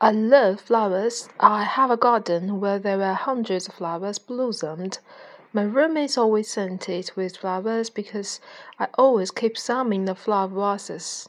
I love flowers. I have a garden where there are hundreds of flowers blossomed. My room is always scented with flowers because I always keep some in the flower vases.